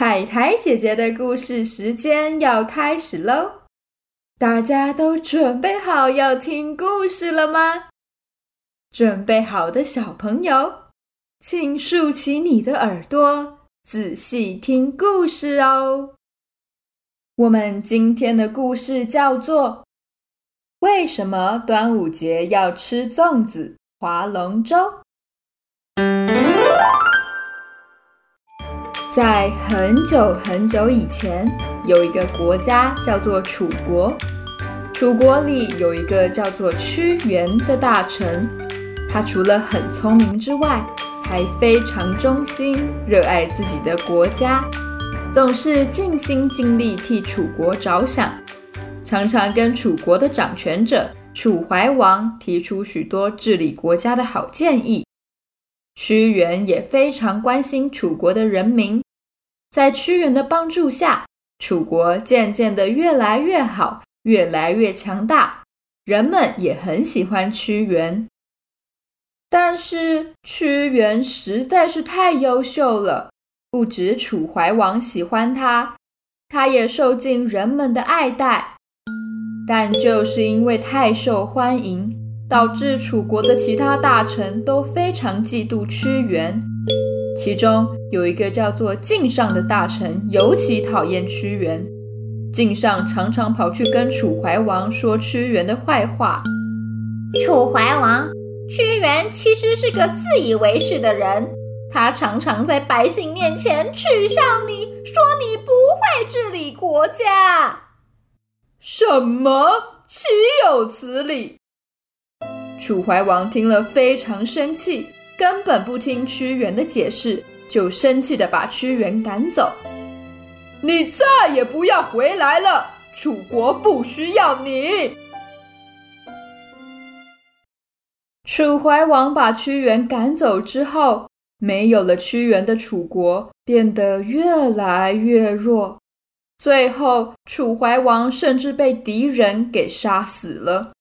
海苔姐姐的故事时间要开始喽！大家都准备好要听故事了吗？准备好的小朋友，请竖起你的耳朵，仔细听故事哦。我们今天的故事叫做《为什么端午节要吃粽子、划龙舟》。在很久很久以前，有一个国家叫做楚国。楚国里有一个叫做屈原的大臣，他除了很聪明之外，还非常忠心，热爱自己的国家，总是尽心尽力替楚国着想，常常跟楚国的掌权者楚怀王提出许多治理国家的好建议。屈原也非常关心楚国的人民，在屈原的帮助下，楚国渐渐的越来越好，越来越强大，人们也很喜欢屈原。但是屈原实在是太优秀了，不止楚怀王喜欢他，他也受尽人们的爱戴。但就是因为太受欢迎。导致楚国的其他大臣都非常嫉妒屈原，其中有一个叫做敬上的大臣尤其讨厌屈原。敬上常常跑去跟楚怀王说屈原的坏话。楚怀王，屈原其实是个自以为是的人，他常常在百姓面前取笑你，说你不会治理国家。什么？岂有此理！楚怀王听了非常生气，根本不听屈原的解释，就生气的把屈原赶走。你再也不要回来了，楚国不需要你。楚怀王把屈原赶走之后，没有了屈原的楚国变得越来越弱，最后楚怀王甚至被敌人给杀死了。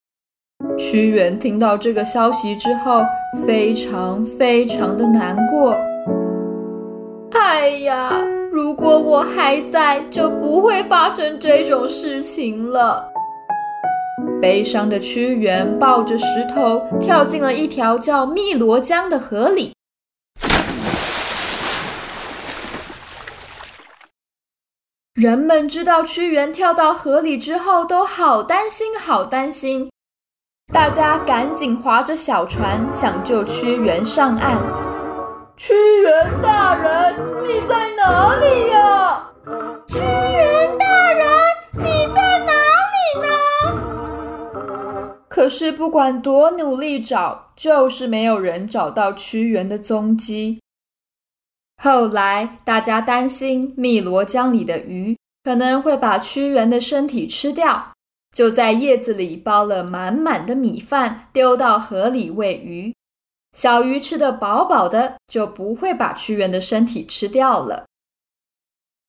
屈原听到这个消息之后，非常非常的难过。哎呀，如果我还在，就不会发生这种事情了。悲伤的屈原抱着石头跳进了一条叫汨罗江的河里。人们知道屈原跳到河里之后，都好担心，好担心。大家赶紧划着小船，想救屈原上岸。屈原大人，你在哪里呀？屈原大人，你在哪里呢？可是不管多努力找，就是没有人找到屈原的踪迹。后来大家担心汨罗江里的鱼可能会把屈原的身体吃掉。就在叶子里包了满满的米饭，丢到河里喂鱼。小鱼吃得饱饱的，就不会把屈原的身体吃掉了。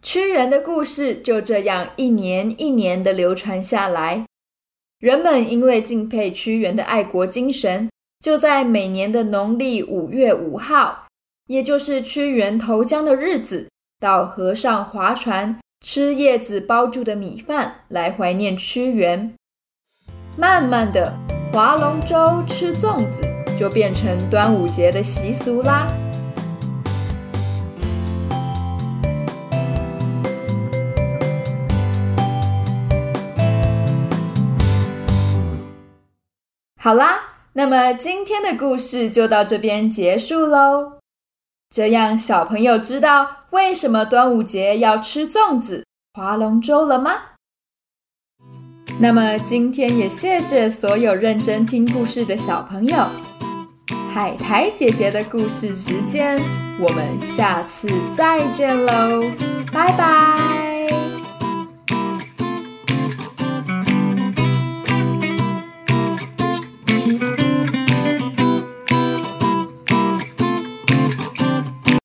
屈原的故事就这样一年一年的流传下来。人们因为敬佩屈原的爱国精神，就在每年的农历五月五号，也就是屈原投江的日子，到河上划船。吃叶子包住的米饭来怀念屈原，慢慢的划龙舟、吃粽子就变成端午节的习俗啦。好啦，那么今天的故事就到这边结束喽。这样，小朋友知道为什么端午节要吃粽子、划龙舟了吗？那么今天也谢谢所有认真听故事的小朋友。海苔姐姐的故事时间，我们下次再见喽，拜拜。